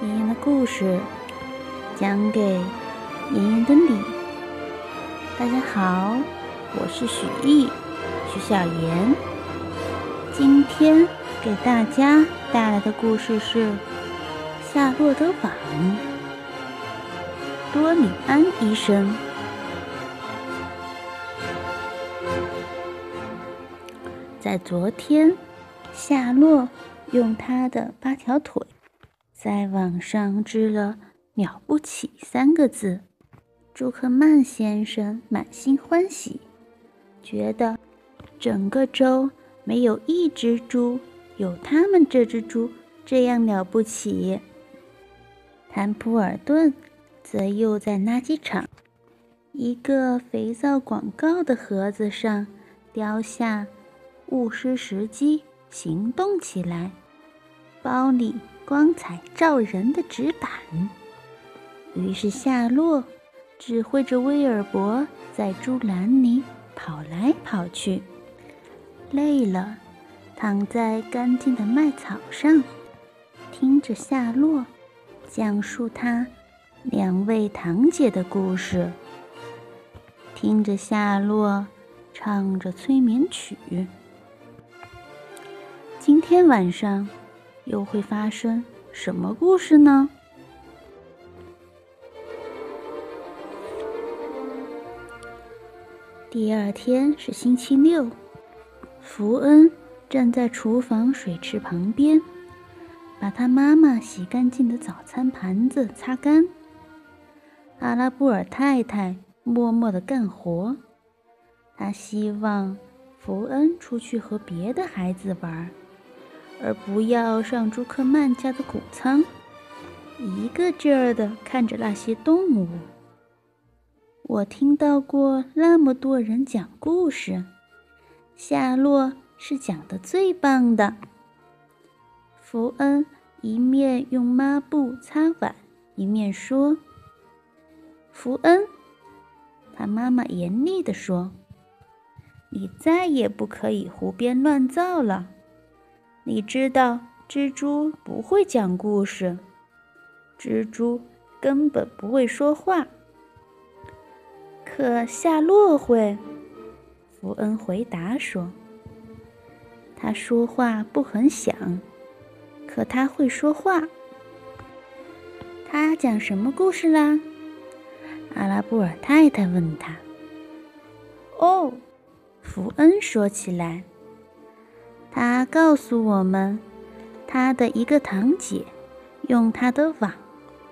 妍妍的故事讲给妍妍的你。大家好，我是许艺，许小妍。今天给大家带来的故事是《夏洛的网》。多里安医生在昨天，夏洛用他的八条腿。在网上织了“了不起”三个字，朱克曼先生满心欢喜，觉得整个州没有一只猪有他们这只猪这样了不起。坦普尔顿则又在垃圾场一个肥皂广告的盒子上雕下“勿失时机，行动起来”，包里。光彩照人的纸板。于是夏洛指挥着威尔伯在猪栏里跑来跑去，累了，躺在干净的麦草上，听着夏洛讲述他两位堂姐的故事，听着夏洛唱着催眠曲。今天晚上。又会发生什么故事呢？第二天是星期六，福恩站在厨房水池旁边，把他妈妈洗干净的早餐盘子擦干。阿拉布尔太太默默的干活，她希望福恩出去和别的孩子玩。而不要上朱克曼家的谷仓，一个劲儿的看着那些动物。我听到过那么多人讲故事，夏洛是讲的最棒的。福恩一面用抹布擦碗，一面说：“福恩，他妈妈严厉地说，你再也不可以胡编乱造了。”你知道蜘蛛不会讲故事，蜘蛛根本不会说话。可夏洛会，福恩回答说：“他说话不很响，可他会说话。”他讲什么故事啦？阿拉布尔太太问他。哦，福恩说起来。他告诉我们，他的一个堂姐用他的网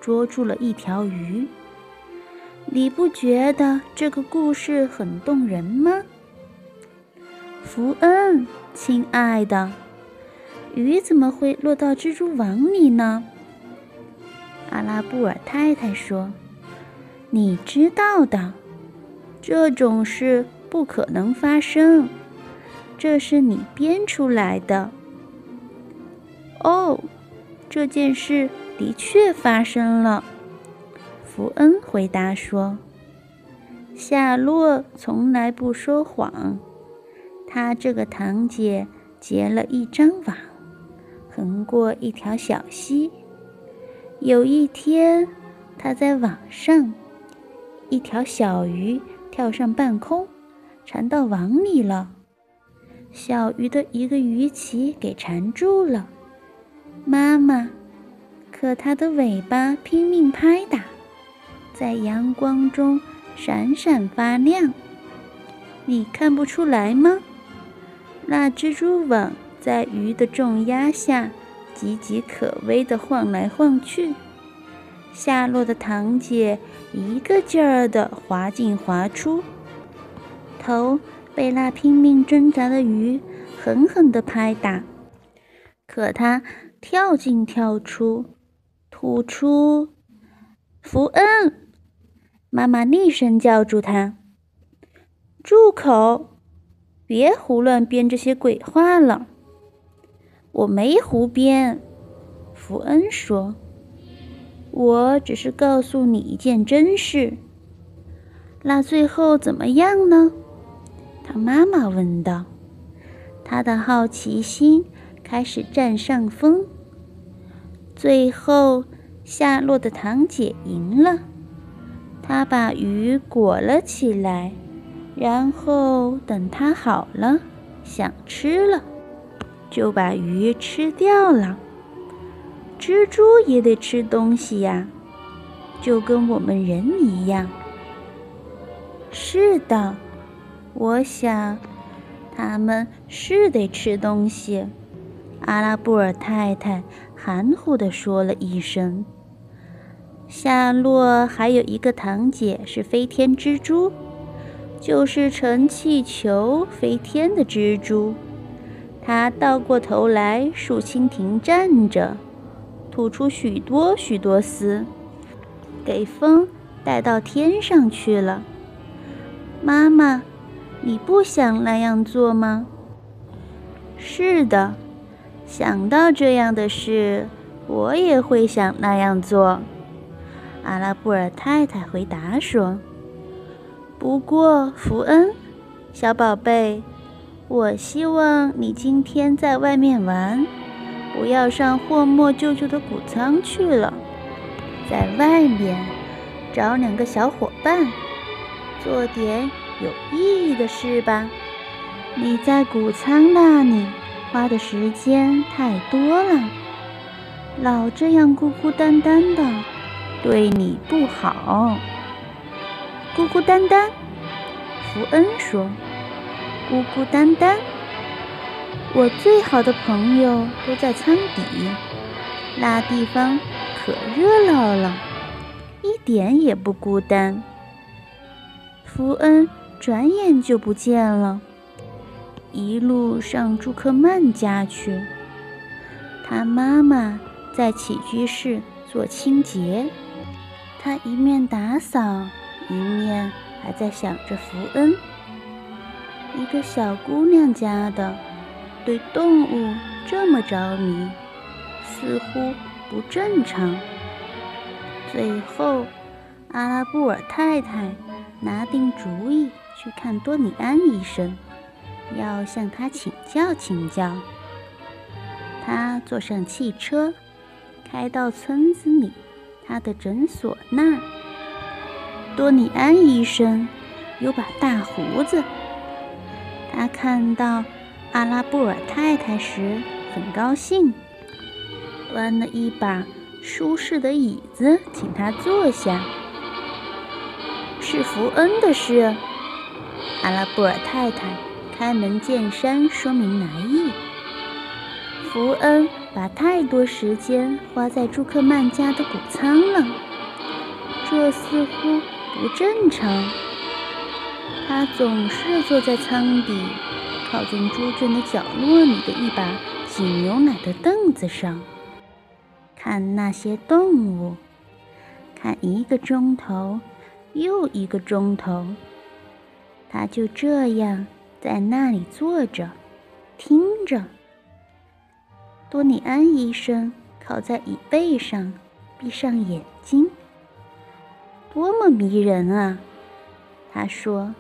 捉住了一条鱼。你不觉得这个故事很动人吗？福恩，亲爱的，鱼怎么会落到蜘蛛网里呢？阿拉布尔太太说：“你知道的，这种事不可能发生。”这是你编出来的。哦，这件事的确发生了。福恩回答说：“夏洛从来不说谎。他这个堂姐结了一张网，横过一条小溪。有一天，他在网上，一条小鱼跳上半空，缠到网里了。”小鱼的一个鱼鳍给缠住了，妈妈，可它的尾巴拼命拍打，在阳光中闪闪发亮。你看不出来吗？那蜘蛛网在鱼的重压下岌岌可危地晃来晃去，下落的堂姐一个劲儿地滑进滑出，头。被那拼命挣扎的鱼狠狠地拍打，可它跳进跳出，吐出。福恩，妈妈厉声叫住他：“住口！别胡乱编这些鬼话了。”我没胡编，福恩说：“我只是告诉你一件真事。那最后怎么样呢？”他妈妈问道：“他的好奇心开始占上风。最后，夏洛的堂姐赢了，她把鱼裹了起来，然后等它好了，想吃了，就把鱼吃掉了。蜘蛛也得吃东西呀，就跟我们人一样。是的，我想，他们是得吃东西。阿拉布尔太太含糊地说了一声。夏洛还有一个堂姐是飞天蜘蛛，就是乘气球飞天的蜘蛛。她倒过头来竖蜻蜓站着，吐出许多许多丝，给风带到天上去了。妈妈，你不想那样做吗？是的，想到这样的事，我也会想那样做。阿拉布尔太太回答说：“不过，福恩，小宝贝，我希望你今天在外面玩，不要上霍莫舅舅的谷仓去了，在外面找两个小伙伴，做点有意义的事吧。你在谷仓那里花的时间太多了，老这样孤孤单单的。”对你不好，孤孤单单。福恩说：“孤孤单单，我最好的朋友都在仓底，那地方可热闹了，一点也不孤单。”福恩转眼就不见了，一路上朱克曼家去。他妈妈在起居室做清洁。他一面打扫，一面还在想着福恩。一个小姑娘家的，对动物这么着迷，似乎不正常。最后，阿拉布尔太太拿定主意去看多尼安医生，要向他请教请教。他坐上汽车，开到村子里。他的诊所那儿，多尼安医生有把大胡子。他看到阿拉布尔太太时很高兴，端了一把舒适的椅子请他坐下。是福恩的事。阿拉布尔太太开门见山说明来意。福恩。把太多时间花在朱克曼家的谷仓了，这似乎不正常。他总是坐在舱底，靠近猪圈的角落里的一把挤牛奶的凳子上，看那些动物，看一个钟头又一个钟头。他就这样在那里坐着，听着。多尼安医生靠在椅背上，闭上眼睛，多么迷人啊！他说：“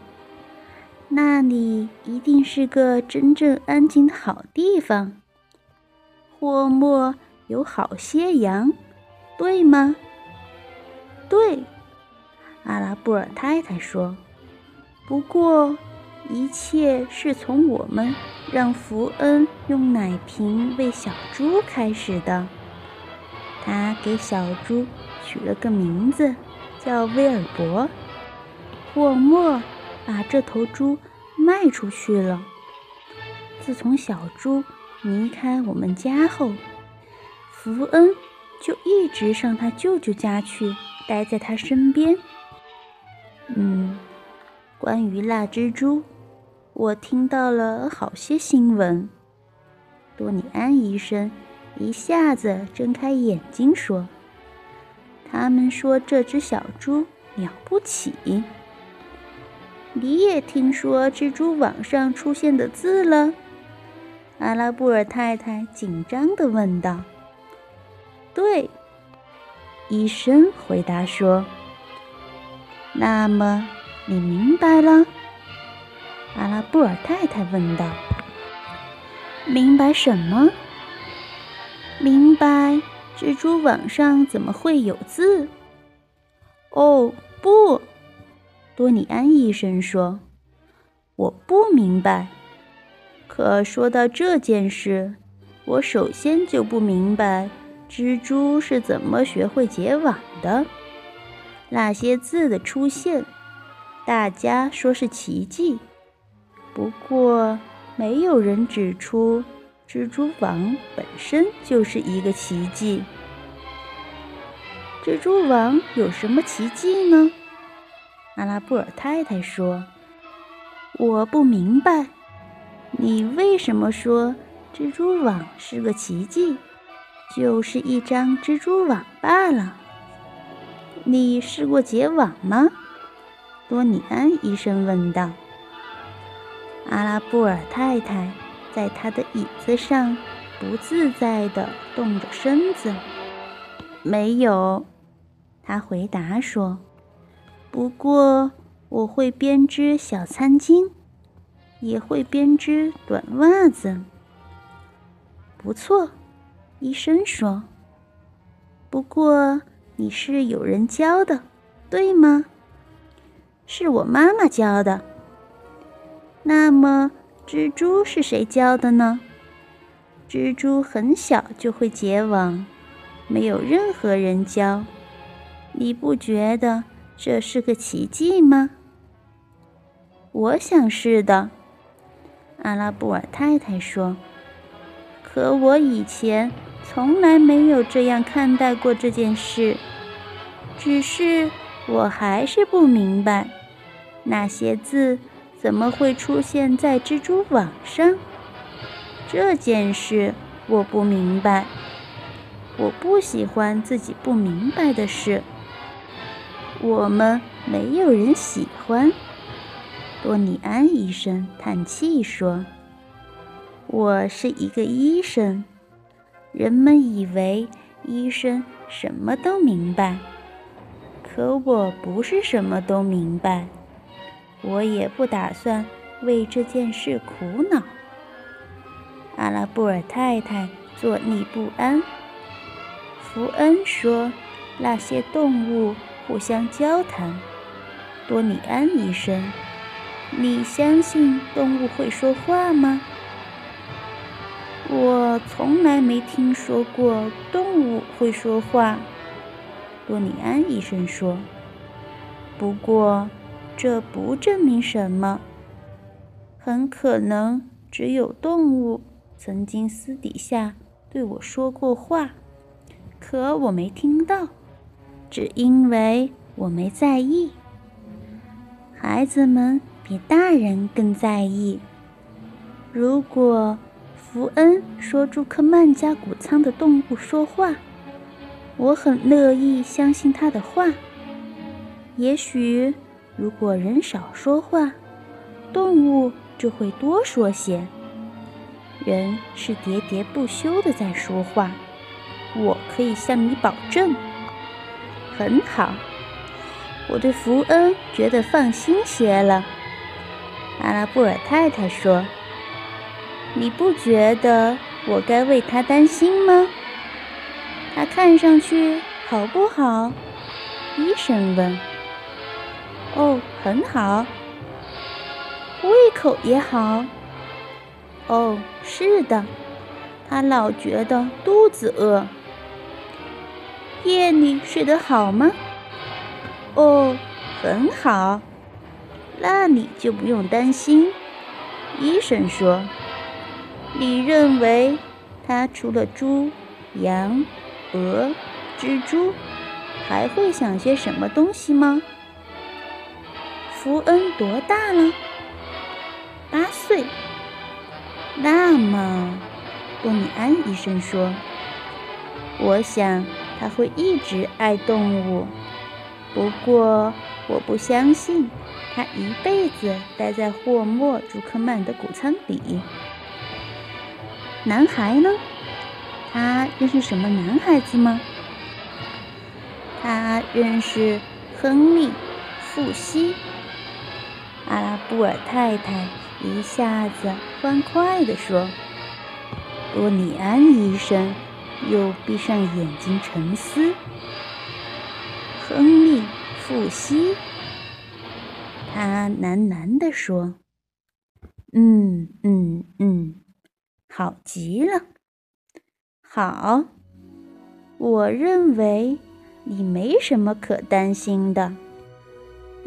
那里一定是个真正安静的好地方。或莫有好些羊，对吗？”“对。”阿拉布尔太太说。“不过，一切是从我们。”让福恩用奶瓶喂小猪开始的，他给小猪取了个名字，叫威尔伯。霍莫把这头猪卖出去了。自从小猪离开我们家后，福恩就一直上他舅舅家去，待在他身边。嗯，关于那只猪。我听到了好些新闻。多尼安医生一下子睁开眼睛说：“他们说这只小猪了不起。你也听说蜘蛛网上出现的字了？”阿拉布尔太太紧张地问道。“对。”医生回答说。“那么你明白了？”阿拉布尔太太问道：“明白什么？明白蜘蛛网上怎么会有字？哦，不，多尼安医生说：“我不明白。可说到这件事，我首先就不明白蜘蛛是怎么学会结网的。那些字的出现，大家说是奇迹，不过没有人指出。”蜘蛛网本身就是一个奇迹。蜘蛛网有什么奇迹呢？阿拉布尔太太说：“我不明白，你为什么说蜘蛛网是个奇迹？就是一张蜘蛛网罢了。你试过结网吗？”多尼安医生问道。阿拉布尔太太。在他的椅子上不自在地动着身子。没有，他回答说：“不过我会编织小餐巾，也会编织短袜子。”不错，医生说。不过你是有人教的，对吗？是我妈妈教的。那么。蜘蛛是谁教的呢？蜘蛛很小就会结网，没有任何人教。你不觉得这是个奇迹吗？我想是的，阿拉布尔太太说。可我以前从来没有这样看待过这件事，只是我还是不明白那些字。怎么会出现在蜘蛛网上？这件事我不明白。我不喜欢自己不明白的事。我们没有人喜欢。多尼安医生叹气说：“我是一个医生，人们以为医生什么都明白，可我不是什么都明白。”我也不打算为这件事苦恼。阿拉布尔太太坐立不安。福恩说：“那些动物互相交谈。”多尼安医生，你相信动物会说话吗？我从来没听说过动物会说话。多尼安医生说：“不过。”这不证明什么，很可能只有动物曾经私底下对我说过话，可我没听到，只因为我没在意。孩子们比大人更在意。如果福恩说朱克曼家谷仓的动物说话，我很乐意相信他的话。也许。如果人少说话，动物就会多说些。人是喋喋不休的在说话，我可以向你保证。很好，我对福恩觉得放心些了。阿拉布尔太太说：“你不觉得我该为他担心吗？他看上去好不好？”医生问。哦，很好，胃口也好。哦，是的，他老觉得肚子饿。夜里睡得好吗？哦，很好，那你就不用担心。医生说，你认为他除了猪、羊、鹅、蜘蛛，还会想些什么东西吗？福恩多大了？八岁。那么，多米安医生说：“我想他会一直爱动物。不过，我不相信他一辈子待在霍莫朱克曼的谷仓里。”男孩呢？他认识什么男孩子吗？他认识亨利·富西。阿拉布尔太太一下子欢快地说：“多尼安医生又闭上眼睛沉思。亨利·富西，他喃喃地说：“嗯嗯嗯，好极了，好。我认为你没什么可担心的。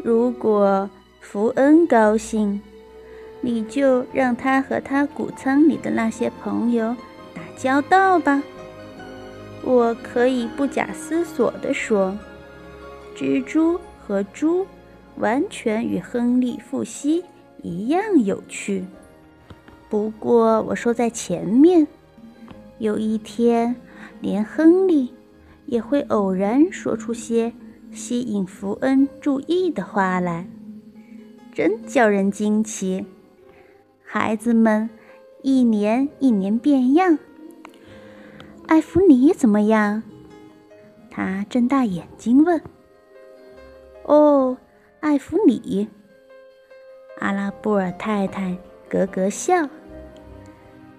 如果福恩高兴，你就让他和他谷仓里的那些朋友打交道吧。我可以不假思索地说。”蜘蛛和猪完全与亨利·富西一样有趣。不过我说在前面，有一天连亨利也会偶然说出些吸引福恩注意的话来，真叫人惊奇。孩子们一年一年变样。艾弗尼怎么样？他睁大眼睛问。哦，艾弗里，阿拉布尔太太咯咯笑。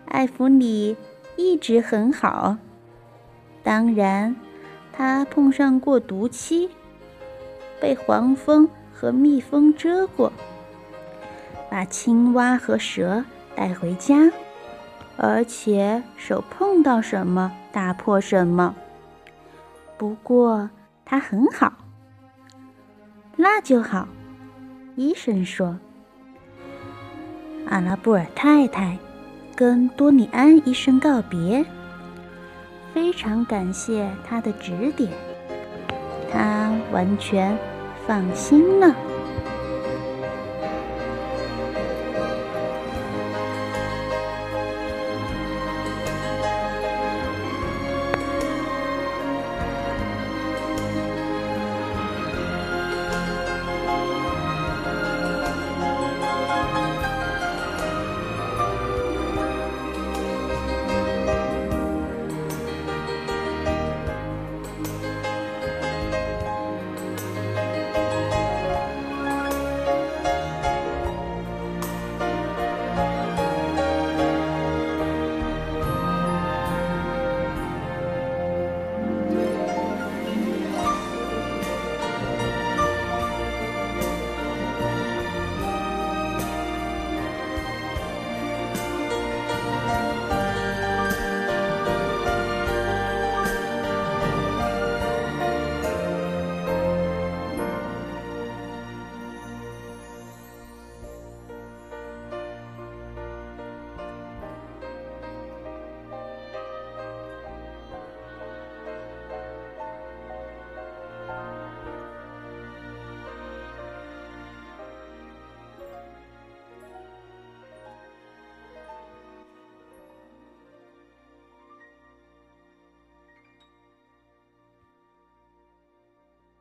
艾弗里一直很好，当然，他碰上过毒期，被黄蜂和蜜蜂蛰过，把青蛙和蛇带回家，而且手碰到什么打破什么。不过他很好。那就好，医生说。阿拉布尔太太跟多尼安医生告别，非常感谢他的指点，他完全放心了。